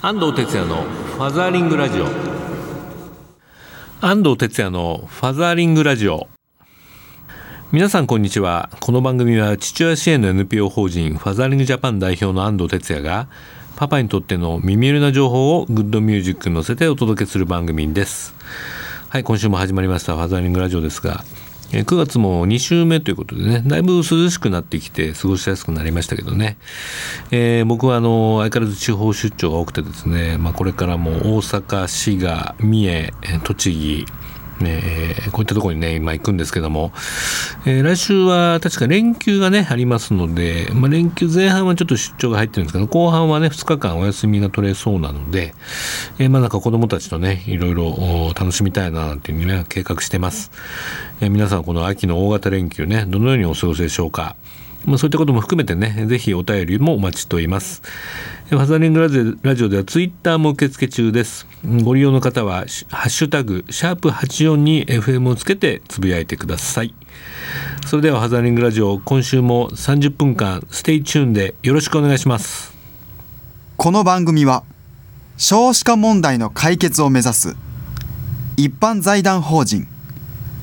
安藤哲也のファザーリングラジオ。安藤哲也のファザーリングラジオ。皆さんこんにちは。この番組は父親支援の NPO 法人ファザーリングジャパン代表の安藤哲也がパパにとっての耳寄りな情報をグッドミュージックに乗せてお届けする番組です。はい今週も始まりましたファザーリングラジオですが9月も2週目ということでねだいぶ涼しくなってきて過ごしやすくなりましたけどね、えー、僕はあの相変わらず地方出張が多くてですね、まあ、これからも大阪滋賀三重栃木えー、こういったところにね今行くんですけども、えー、来週は確か連休がねありますので、まあ、連休前半はちょっと出張が入ってるんですけど後半はね2日間お休みが取れそうなので、えー、まあなんか子供たちとねいろいろ楽しみたいななんていうね計画してます、えー、皆さんこの秋の大型連休ねどのようにお過ごしでしょうか？まあ、そういったことも含めてね、ぜひお便りもお待ちしております。ファザーリングラジオラジオではツイッターも受付中です。ご利用の方は、ハッシュタグ、シャープ84に FM をつけてつぶやいてください。それではファザーリングラジオ、今週も30分間、 stay tune でよろしくお願いします。この番組は、少子化問題の解決を目指す、一般財団法人、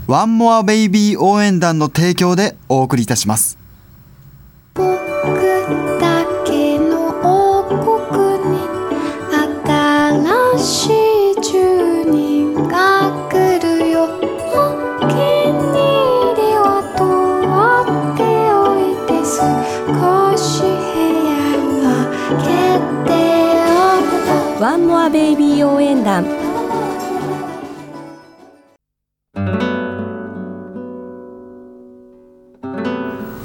ワンモアベイビー応援団の提供でお送りいたします。ワンモアベイビー応援団。フ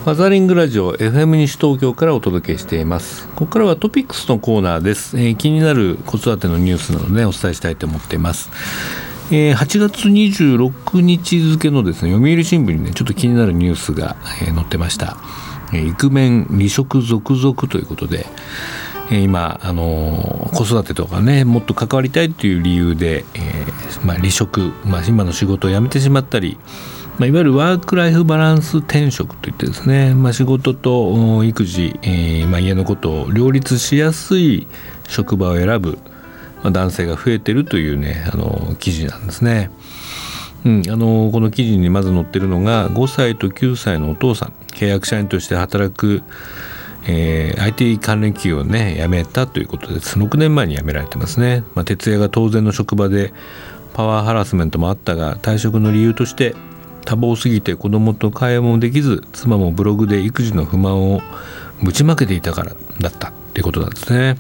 ァザリングラジオ FM 西東京からお届けしています。ここからはトピックスのコーナーです、えー、気になる子育てのニュースなどで、ね、お伝えしたいと思っています。えー、8月26日付のですね読売新聞にねちょっと気になるニュースが、えー、載ってました、えー、イクメン離職続々ということで、今あの子育てとかねもっと関わりたいという理由で、えー、まあ、離職、まあ、今の仕事を辞めてしまったり、まあ、いわゆるワーク・ライフ・バランス転職といってですね、ま、仕事と育児、えー、ま、家のことを両立しやすい職場を選ぶ、ま、男性が増えてるというねあの記事なんですね。うん、あのこの記事にまず載ってるのが5歳と9歳のお父さん契約社員として働くえー、IT 関連企業をね辞めたということで6年前に辞められてますね、まあ、徹夜が当然の職場でパワーハラスメントもあったが退職の理由として多忙すぎて子供と会話もできず妻もブログで育児の不満をぶちまけていたからだったっていうことなんですね、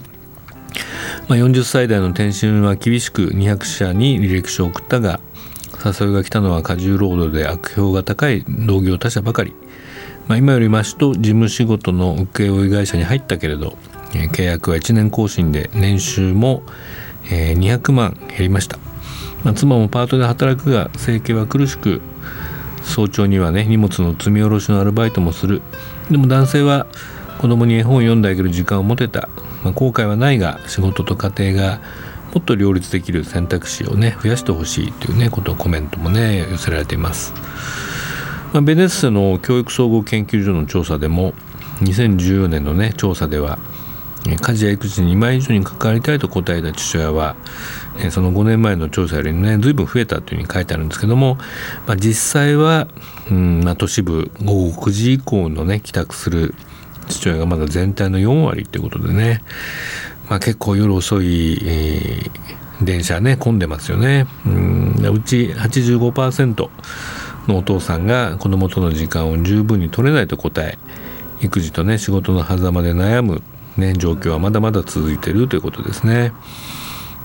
まあ、40歳代の転身は厳しく200社に履歴書を送ったが誘いが来たのは過重労働で悪評が高い同業他社ばかり。まあ、今よりましと事務仕事の請負会社に入ったけれど、え、契約は1年更新で年収も、え、200万減りました、まあ、妻もパートで働くが生計は苦しく早朝にはね荷物の積み下ろしのアルバイトもする。でも男性は子供に絵本を読んであげる時間を持てた、まあ、後悔はないが仕事と家庭がもっと両立できる選択肢をね増やしてほしいというねことをコメントもね寄せられています。ベネッセの教育総合研究所の調査でも2014年のね調査では家事や育児に2枚以上に関わりたいと答えた父親はその5年前の調査よりね随分増えたというふうに書いてあるんですけども、まあ、実際は、うんまあ、都市部午後9時以降のね帰宅する父親がまだ全体の4割ということでね、まあ、結構夜遅い、えー、電車ね混んでますよね。うんうち85%のお父さんが子供との時間を十分に取れないと答え育児とね仕事の狭間で悩む、ね、状況はまだまだ続いてるということですね。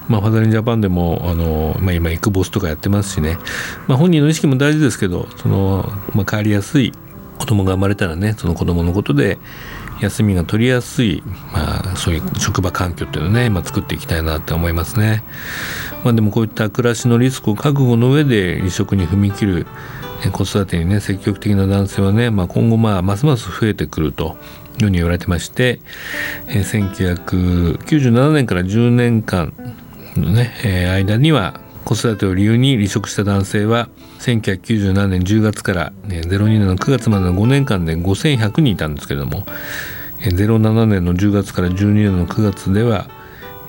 まあ、ファザリンジャパンでもあの、まあ、今エクボスとかやってますしね、まあ、本人の意識も大事ですけどその、まあ、変わりやすい子供が生まれたらねその子供のことで休みが取りやすい、まあ、そういう職場環境っていうのをね、まあ、作っていきたいなって思いますね。まあ、でもこういった暮らしのリスクを覚悟の上で離職に踏み切る子育てにね積極的な男性はね、まあ、今後まあますます増えてくるというふうに言われてまして、えー、1997年から10年間のね、間には子育てを理由に離職した男性は1997年10月から、ね、02年の9月までの5年間で5100人いたんですけれども07年の10月から12年の9月では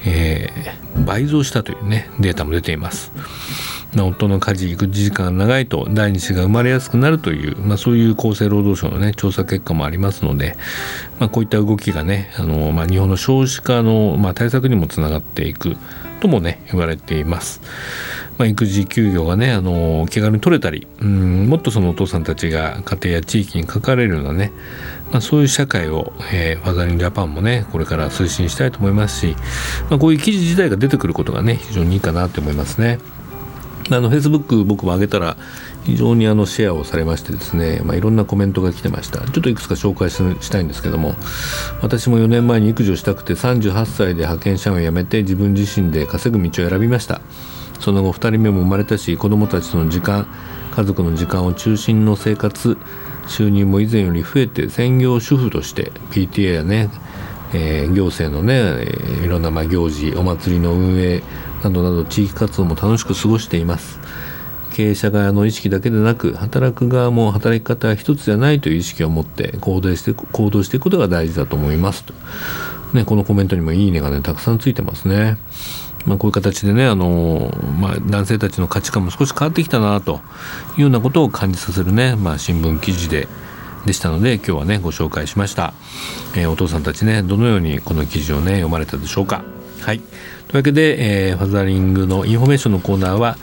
えー、倍増したというねデータも出ています。夫の家事育児時間が長いと第二子が生まれやすくなるという、まあ、そういう厚生労働省の、ね、調査結果もありますので、まあ、こういった動きがねあの、まあ、日本の少子化の、まあ、対策にもつながっていくともね言われています。まあ、育児休業がねあの気軽に取れたりうんもっとそのお父さんたちが家庭や地域に関われるようなね、まあ、そういう社会を、えー、ファザリングジャパンもねこれから推進したいと思いますし、まあ、こういう記事自体が出てくることがね非常にいいかなと思いますね。あのフェイスブック僕も上げたら非常にあのシェアをされましてですね、まあ、いろんなコメントが来てました。ちょっといくつか紹介したいんですけども私も4年前に育児をしたくて38歳で派遣社員を辞めて自分自身で稼ぐ道を選びました。その後2人目も生まれたし子どもたちとの時間家族の時間を中心の生活収入も以前より増えて専業主婦として PTA やね、えー、行政のね、いろんなまあ行事お祭りの運営などなど地域活動も楽しく過ごしています。経営者側の意識だけでなく働く側も働き方は一つじゃないという意識を持って行動して行動していくことが大事だと思います。と、ね、このコメントにもいいねがねたくさんついてますね。まあ、こういう形でねあの、まあ、男性たちの価値観も少し変わってきたなというようなことを感じさせるね、まあ、新聞記事ででしたので今日はねご紹介しました、えー、お父さんたちねどのようにこの記事をね読まれたでしょうか。はい。というわけで、えー、ファザーリングのインフォメーションのコーナーは、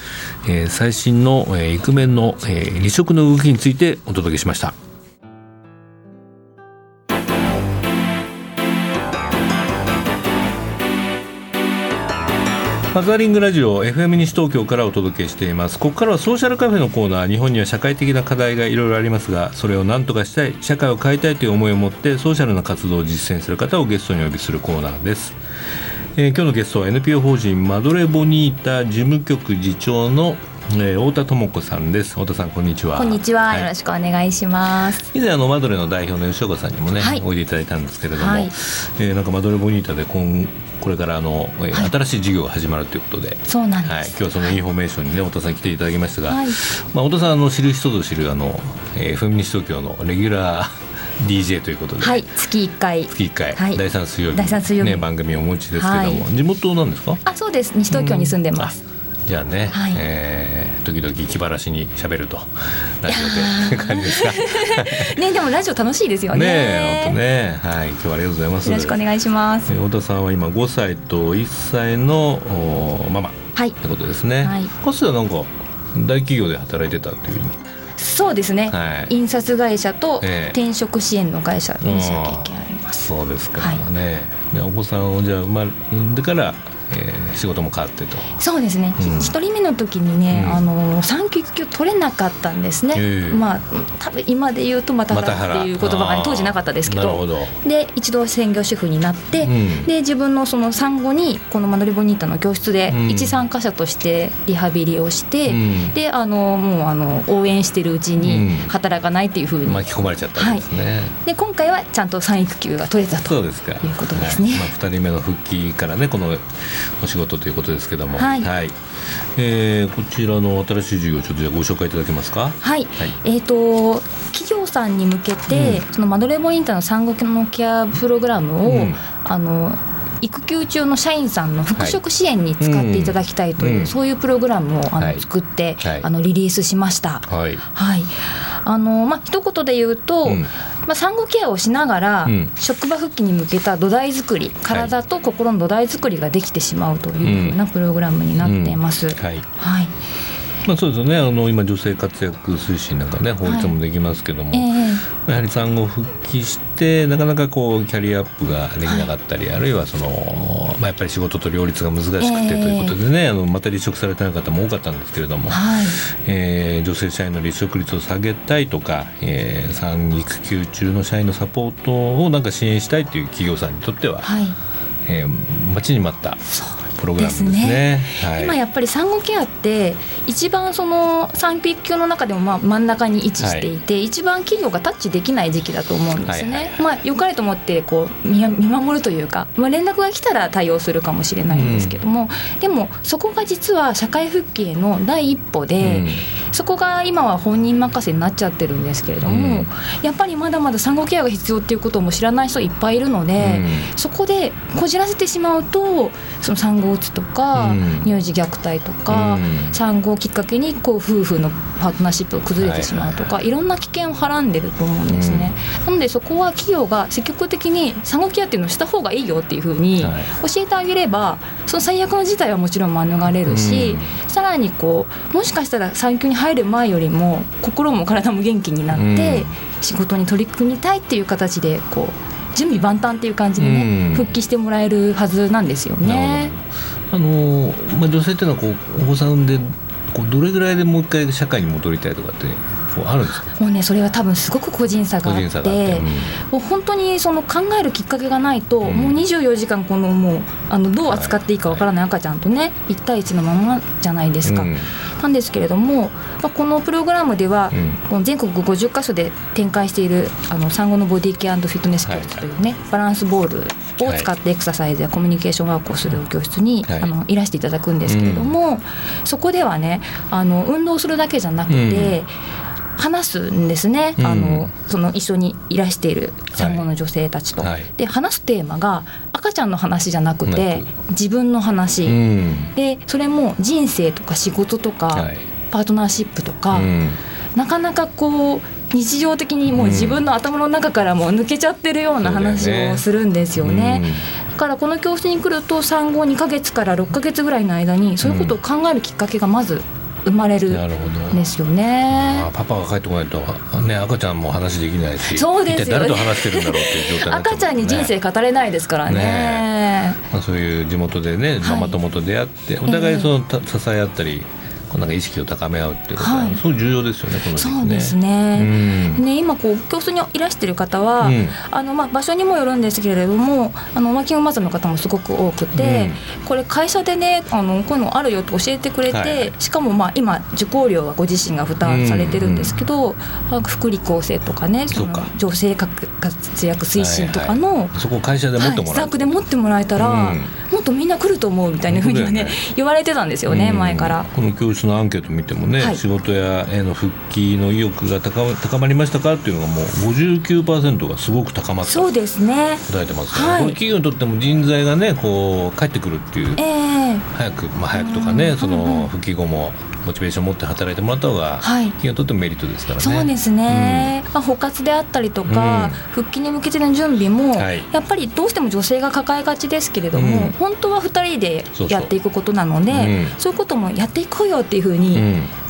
えー、最新の、えー、イクメンの、えー、離職の動きについてお届けしました。ファザーリングラジオ FM 西東京からお届けしています。ここからはソーシャルカフェのコーナー。日本には社会的な課題がいろいろありますがそれを何とかしたい社会を変えたいという思いを持ってソーシャルな活動を実践する方をゲストにお呼びするコーナーです。えー、今日のゲストは NPO 法人マドレボニータ事務局次長のえー、太田智子さんです。太田さんこんにちは。こんにちは、はい、よろしくお願いします。以前あのマドレの代表の吉岡さんにもね、はい、おいでいただいたんですけれども、はい、えー、なんかマドレボニータで今これからあの、はい、新しい事業が始まるということで、そうなんです。はい、今日はそのインフォメーションにね太田さん来ていただきましたが、はい、まあ太田さんあの知る人ぞ知るあの、えー、 FM 西東京のレギュラー DJ ということで、はい、月一回。月一回、はい、第三水曜日第三水曜日、ね、番組をお持ちですけども、はい、地元なんですか？あそうです。西東京に住んでます、じゃあね、はい、えー、時々気晴らしに喋るとラジオで感じですか？ねでもラジオ楽しいですよね。ね本当ね。はい今日はありがとうございます。よろしくお願いします。太田さんは今5歳と1歳のおママはい。ってことですね、はい、かつてはなんか大企業で働いてたっていうそうですね、はい、印刷会社と転職支援の会社にした経験あります、えー、そうですか。ね、はい、お子さんをじゃあ生まれんでからえー、仕事も変わってと。そうですね。一、うん、人目の時にね、うん、あの産休育休取れなかったんですね、えー、まあ多分今で言うとまた原っていう言葉が、ね、当時なかったですけど。で一度専業主婦になって、うん、で自分のその産後にこのマドリボニータの教室で一参加者としてリハビリをして、であのもうあの応援してるうちに働かないっていうふうに、巻き込まれちゃったんですね、はい、で今回はちゃんと産育休が取れたということですね。まあ、2人目の復帰からねこのお仕事ということですけども、はい、はい、えー、こちらの新しい授業ちょっとご紹介いただけますか？はい。はい、えっ、ー、と企業さんに向けて、うん、そのマドレボインターの産後のケアプログラムを、うん、あの育休中の社員さんの復職支援に使っていただきたいという、はいうん、そういうプログラムをあの、はい、作って、はい、あのリリースしました。はい、はい、あのまあ一言で言うと、うん、まあ産後ケアをしながら、うん、職場復帰に向けた土台作り、体と心の土台作りができてしまうというふうなプログラムになっています。はい。はいまあ、そうですよね。あの今女性活躍推進なんかね法律もできますけども、はいえー、やはり産後復帰してなかなかこうキャリアアップができなかったり、はい、あるいはその、まあ、やっぱり仕事と両立が難しくてということでね、えー、あのまた離職された方も多かったんですけれども、はい、えー、女性社員の離職率を下げたいとか、えー、産育休中の社員のサポートをなんか支援したいという企業さんにとっては、はいえー、待ちに待ったプログラムですね。はい、今やっぱり産後ケアって一番その産休の中でもまあ真ん中に位置していて、はい、一番企業がタッチできない時期だと思うんですね。まあ良かれと思ってこう見守るというか、まあ連絡が来たら対応するかもしれないんですけども、うん、でもそこが実は社会復帰への第一歩で、うん、そこが今は本人任せになっちゃってるんですけれども、うん、やっぱりまだまだ産後ケアが必要っていうことも知らない人いっぱいいるので、そこでこじらせてしまうとその産後うつとか、乳児虐待とか、産後をきっかけにこう夫婦のパートナーシップが崩れてしまうとか、いろんな危険をはらんでると思うんですね。なのでそこは企業が積極的に産後ケアっていうのをした方がいいよっていうふうに教えてあげればその最悪の事態はもちろん免れるし、さらにこうもしかしたら産休に入る前よりも心も体も元気になって仕事に取り組みたいっていう形でこう準備万端っていう感じでね、復帰してもらえるはずなんですよね。あのまあ、女性っていうのはこうお子さん産んでこうどれぐらいでもう一回社会に戻りたいとかってあるんですか？もうねそれは多分すごく個人差があって、うん、もう本当にその考えるきっかけがないと、うん、もう24時間このもうあのどう扱っていいかわからない赤ちゃんとね1対1のままじゃないですか。うんなんですけれども、まあ、このプログラムでは、この全国50か所で展開しているあの産後のボディケアフィットネス教室というね、バランスボールを使ってエクササイズやコミュニケーションワークをする教室に、あのいらしていただくんですけれども、そこではねあの運動するだけじゃなくて、話すんですね、うん、あのその一緒にいらしている産後の女性たちと。はい、で話すテーマが赤ちゃんの話じゃなくて自分の話、うん、でそれも人生とか仕事とか、はい、パートナーシップとか、うん、なかなかこう日常的にもう自分の頭の中からも抜けちゃってるような話をするんですよね。ねだからこの教室に来ると産後2か月から6か月ぐらいの間にそういうことを考えるきっかけがまず生まれるんですよね。パパが帰ってこないと、ね、赤ちゃんも話できないしそうですよ、ね、誰と話してるんだろうっていう状態、ね、赤ちゃんに人生語れないですからね、ね、まあ、そういう地元でねママ友と出会って、はい、お互いその、えー、支え合ったりなんか意識を高め合うっていうことは、はい、そう重要ですよね、この、ね、そうですね。うん、ね今こう教室にいらしてる方は、うん、あのまあ場所にもよるんですけれども、あのワーキングマザーの方もすごく多くて、うん、これ会社でねあのこういうのあるよと教えてくれて、はい、しかもまあ今受講料はご自身が負担されてるんですけど、うん、福利厚生とかね、その女性活躍推進とかの、はいはい、そこ会社で持ってもらえ、はい、で持ってもらえたら、もっとみんな来ると思うみたいなふうにはね言われてたんですよね、前から。この教室のアンケート見てもね、はい、仕事やへの復帰の意欲が高高まりましたかっていうのがもう59%がすごく高まった。そうですね。答えてますから、はい、これ企業にとっても人材がねこう帰ってくるっていう、えー、早く、まあ、早くとかねその復帰後もモチベーションを持って働いてもらった方が、はい、企業にとってもメリットですからね。そうですね、うん、まあ、補活であったりとか、うん、復帰に向けての準備も、はい、やっぱりどうしても女性が抱えがちですけれども、うん、本当は2人でやっていくことなのでそういうこともやっていこうよっていうふうに、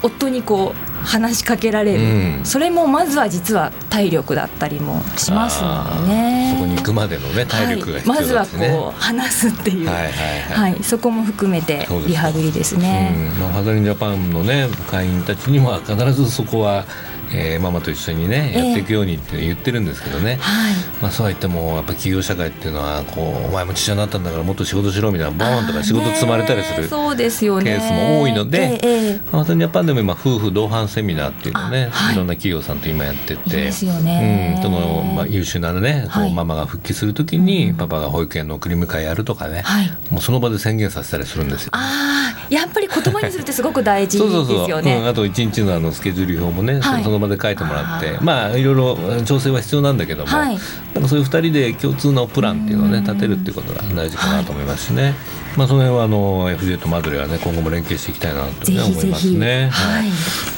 夫にこう話しかけられる、うん、それもまずは実は体力だったりもしますのでね。そこに行くまでのね体力がね、はい、まずはこう話すっていう、はいはいはい。はい、そこも含めてリハビリですね。うん。まあ、ハザリンジャパンのね会員たちには必ずそこはえー、ママと一緒にねやっていくようにって言ってるんですけどね、えーはい、まあ、そうは言ってもやっぱ企業社会っていうのはこうお前も父親になったんだからもっと仕事しろみたいなボーンとか仕事積まれたりするケースも多いので、えー、ママさんジャパンでも今夫婦同伴セミナーっていうのね、はい、いろんな企業さんと今やってていいですよね、うん、そのまあ、優秀なねこうママが復帰するときにパパが保育園の送り迎えやるとかね、はい、もうその場で宣言させたりするんですよ。あやっぱり言葉にするってすごく大事ですよね。あと一日のあのスケジュール表もね、はい、その場で書いてもらって。まあいろいろ調整は必要なんだけども、はい、なんかそういう2人で共通のプランっていうのをね立てるっていうことが大事かなと思いますしね。はいまあ、その辺はあの FJ とマドレはね今後も連携していきたいなと、ね、思いますね。はい、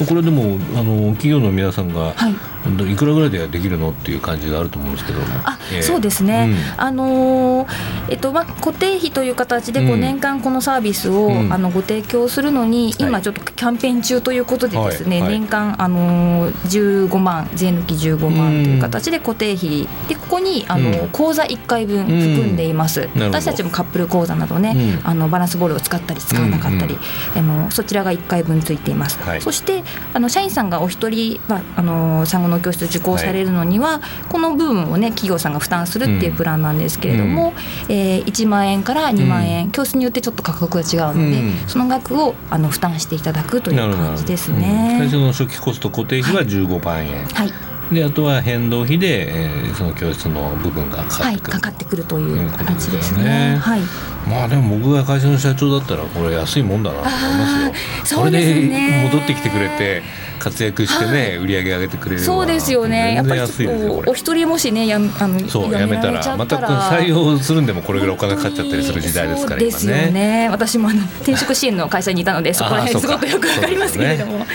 これでもあの企業の皆さんが、はい、いくらぐらいでできるのっていう感じがあると思うんですけども。あ、えー、そうですね。うん、あのー、えっとまあ固定費という形でこう年間このサービスを、うん、あのご提供するのに、今ちょっとキャンペーン中ということでですね、はい、年間あのー、15万税抜き15万という形で固定費でここにあの、口座1回分含んでいます。私たちもカップル口座などね。うん。あのバランスボールを使ったり使わなかったり、あのそちらが1回分ついています、はい。そしてあの社員さんがお一人、まあ、あの産後の教室受講されるのには、この部分をね企業さんが負担するっていうプランなんですけれども、えー1万円から2万円、教室によってちょっと価格が違うので、うん。その額をあの負担していただくという感じですね。うん。最初の初期コスト固定費は15万円、はい、であとは変動費で、えーその教室の部分がかかはい、ってくる、かかってくるという形ですですよねね。はい。まあでも僕が会社の社長だったらこれ安いもんだなと思いますよ。そねこれで戻ってきてくれて活躍してね、売り上げ上げてくれるそうですよね。やっぱり安いですよこれおお一人もしねやんあのそうやめたらまったら採用するんでもこれぐらいお金かかっちゃったりする時代ですからそうですよね。私もあの転職支援の会社にいたのでそこら辺すごくよくわかりますけれども。ま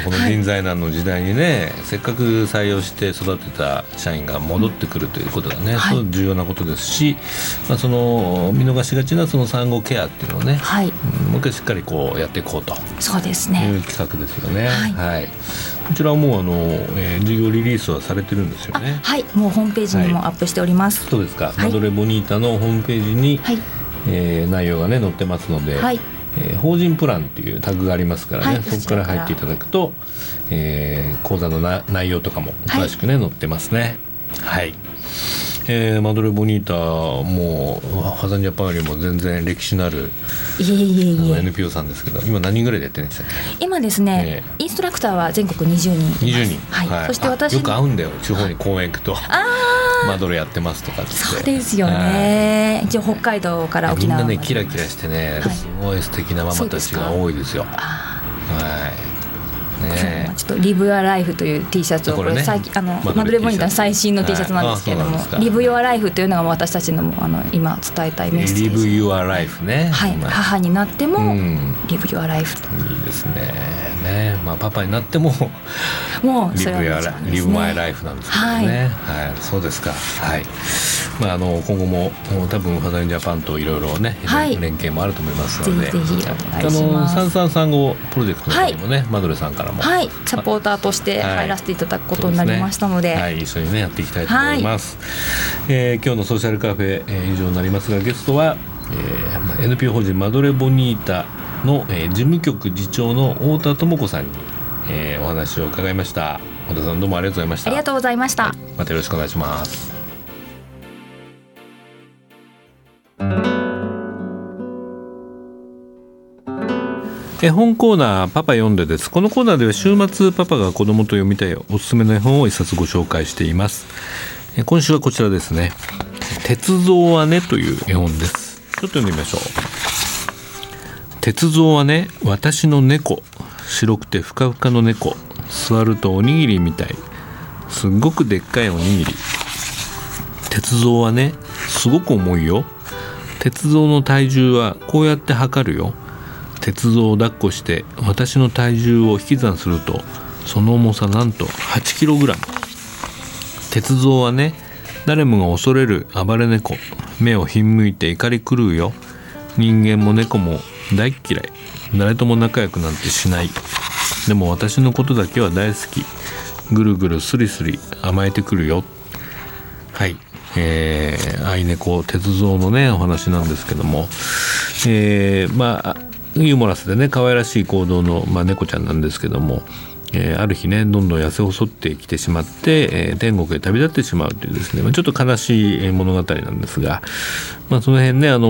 あ、この人材難の時代にね、せっかく採用して育てた社員が戻ってくるということがね、はい。重要なことですし、まあ、その見逃しがちなその産後ケアっていうのをね、はい、うんもう一回しっかりこうやっていこうと。そうですいね。う企画ですよね。はい。こちらはもうあの、えー事業リリースはされてるんですよあね。はい、もうホームページにもアップしております。そうですか、はい。マドレボニータのホームページに、はい、えー内容がね載ってますので、はい。えー法人プランっていうタグがありますからね、はい。そこから入っていただくと、えー講座のな内容とかも詳しくね、載ってますね。はい、えーマドレボニータもうハザンジャパンよりも全然歴史のあるいえいえいえ。NPO さんですけど今何人ぐらいでやってるんでしたっ今ですね、インストラクターは全国20人います。け20人。はい。そしてあ私よく会うんだよ。地方に公園行くと。あマドレやってますとかそうですよね。一応北海道からはいみんなねキラキラしてね、はい。すごい素敵なママたちが多いですよ。あはい。ーね。ちょっとリブアライフという T シャツをここれ最近あのマドレマドレボニータの T シャツ最新の T シャツなんですけれどもリブヨアライフというのが私たちのあの今伝えたいメッセージ。Your life ね。はい。まあ母になってもうん。リブヨアライフと。いいですね。ねまあパパになってももうそ Live れ your はもちろ life んです Live my ね life なんですけどね。はい、そうですか。はい。まああの今後も多分ファザリンジャパンといろいろね、はい。連携もあると思いますので。ぜひぜひお願いします。あの三三三五プロジェクトの方にもね、マドレさんからも。はいサポーターとしてはい。入らせていただくことになりましたので。はい、一緒にね。やっていきたいと思います、えー今日のソーシャルカフェ、えー以上になりますがゲストは、えー NPO 法人マドレボニータの、えー事務局次長の太田智子さんに、えーお話を伺いました。太田さんどうもありがとうございました。ありがとうございました。またよろしくお願いします絵本コーナーパパ読んでです。このコーナーでは週末パパが子供と読みたいおすすめの絵本を一冊ご紹介しています。え今週はこちらですね。鉄道はねという絵本です。ちょっと読んでみましょう。鉄道はね私の猫。白くてふかふかの猫。座るとおにぎりみたい。すっごくでっかいおにぎり。鉄道はねすごく重いよ。鉄道の体重はこうやって測るよ。鉄道を抱っこして私の体重を引き算するとその重さなんと 8kg 鉄道はね誰もが恐れる暴れ猫。目をひんむいて怒り狂うよ。人間も猫も大っ嫌い。誰とも仲良くなんてしない。でも私のことだけは大好き。ぐるぐるスリスリ甘えてくるよ。はい。えー、愛猫鉄道のねお話なんですけども。えーまあユーモラスでね可愛らしい行動の、まあ、猫ちゃんなんですけども、えーある日ねどんどん痩せ細ってきてしまって、えー天国へ旅立ってしまうというですね、まあ、ちょっと悲しい物語なんですが、まあ、その辺ね、あの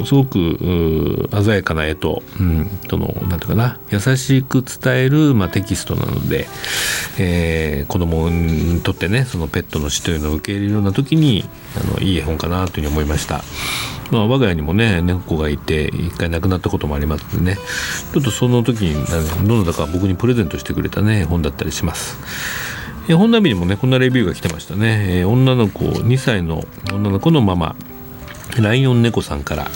ーすごく鮮やかな絵と、うん、そのなんていうかな優しく伝える、まあ、テキストなので、えー子供にとってねそのペットの死というのを受け入れるような時にあのいい絵本かなというふうに思いました。まあ、我が家にもね猫がいて一回亡くなったこともありますんでね。ちょっとその時にどなたか僕にプレゼントしてくれたね本だったりします。え本並にもねこんなレビューが来てましたね、女の子2歳の女の子のママ。ライオン猫さんから。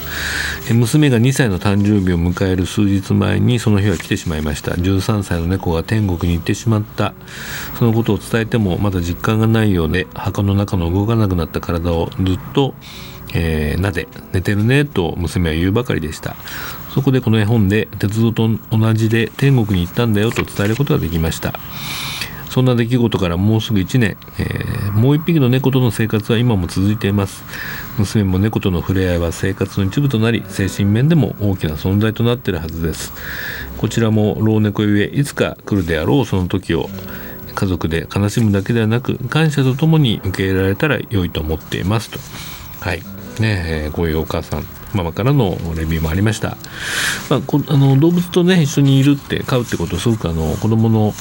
娘が2歳の誕生日を迎える数日前にその日は来てしまいました。13歳の猫が天国に行ってしまった。そのことを伝えてもまだ実感がないようで墓の中の動かなくなった体をずっとえーなぜ寝てるねと娘は言うばかりでした。そこでこの絵本で鉄道と同じで天国に行ったんだよと伝えることができました。そんな出来事からもうすぐ1年、えー、もう1匹の猫との生活は今も続いています。娘も猫との触れ合いは生活の一部となり精神面でも大きな存在となっているはずです。こちらも老猫ゆえいつか来るであろうその時を家族で悲しむだけではなく感謝とともに受け入れられたら良いと思っていますと。はい。ね、えー、こういうお母さんママからのレビューもありました、まあ、こあの動物とね一緒にいるって飼うってことすごくあの子どもの、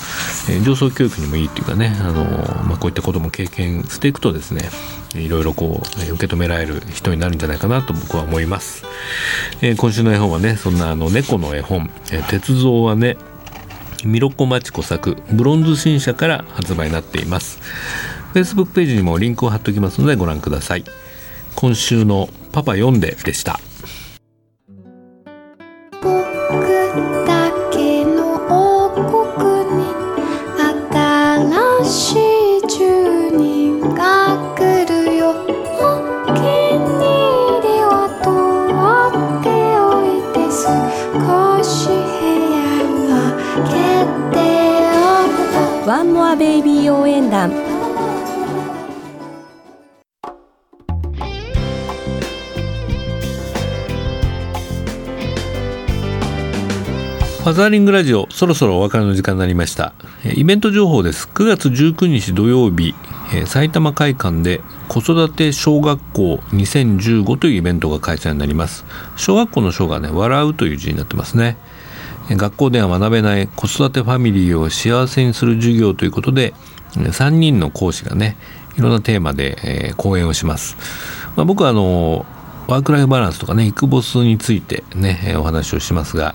えー、上層教育にもいいっていうかねあの、まあ、こういったことも経験していくとですねいろいろこう受け止められる人になるんじゃないかなと僕は思います、えー、今週の絵本はねそんなあの猫の絵本「えー、鉄造はねミロコマチコ作ブロンズ新社から発売になっています。Facebook ページにもリンクを貼っておきますのでご覧ください。今週のパパ読んででした。ザーリングラジオそろそろお別れの時間になりました。イベント情報です。9月19日土曜日埼玉会館で子育て小学校2015というイベントが開催になります。小学校の小がね笑うという字になってますね。学校では学べない子育てファミリーを幸せにする授業ということで3人の講師がねいろんなテーマで、え、講演をします、まあ、僕はあのワークライフバランスとかねイクボスについてねお話をしますが、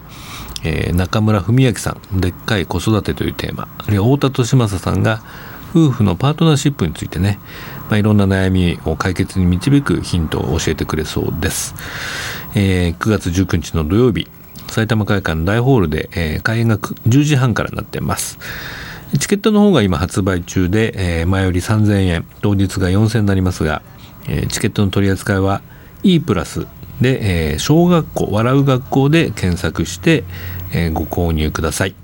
えー、中村文明さん「でっかい子育て」というテーマ。あるいは太田利正さんが夫婦のパートナーシップについてね、まあ、いろんな悩みを解決に導くヒントを教えてくれそうです、えー、9月19日の土曜日埼玉会館大ホールで、えー、開演が10時半からなっています。チケットの方が今発売中で、えー、前より3000円当日が4000円になりますが、えー、チケットの取り扱いは E プラスで、えー、小学校笑う学校で検索して、えー、ご購入ください、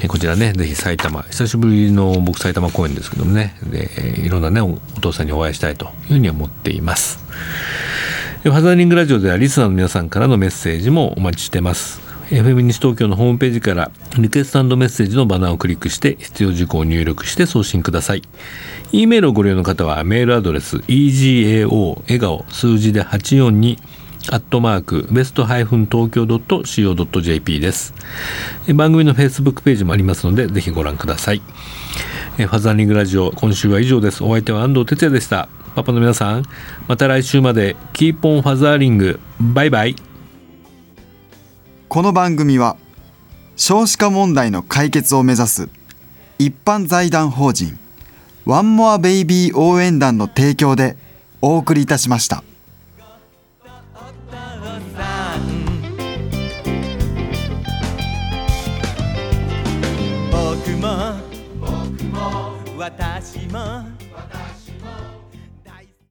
えー、こちらねぜひ埼玉久しぶりの僕埼玉公演ですけどもね。で、いろんなねお父さんにお会いしたいというふうに思っています。ファザーリングラジオではリスナーの皆さんからのメッセージもお待ちしてます。FM 西東京のホームページからリクエストメッセージのバナーをクリックして必要事項を入力して送信ください。E メールをご利用の方はメールアドレス egao 笑顔数字で842アットマークベストハイフン東京 .co.jp です。番組の Facebook ページもありますのでぜひご覧ください。ファザーリングラジオ今週は以上です。お相手は安藤哲也でした。パパの皆さんまた来週まで keep on fathering。バイバイ。この番組は少子化問題の解決を目指す一般財団法人ワンモアベイビー応援団の提供でお送りいたしました。私も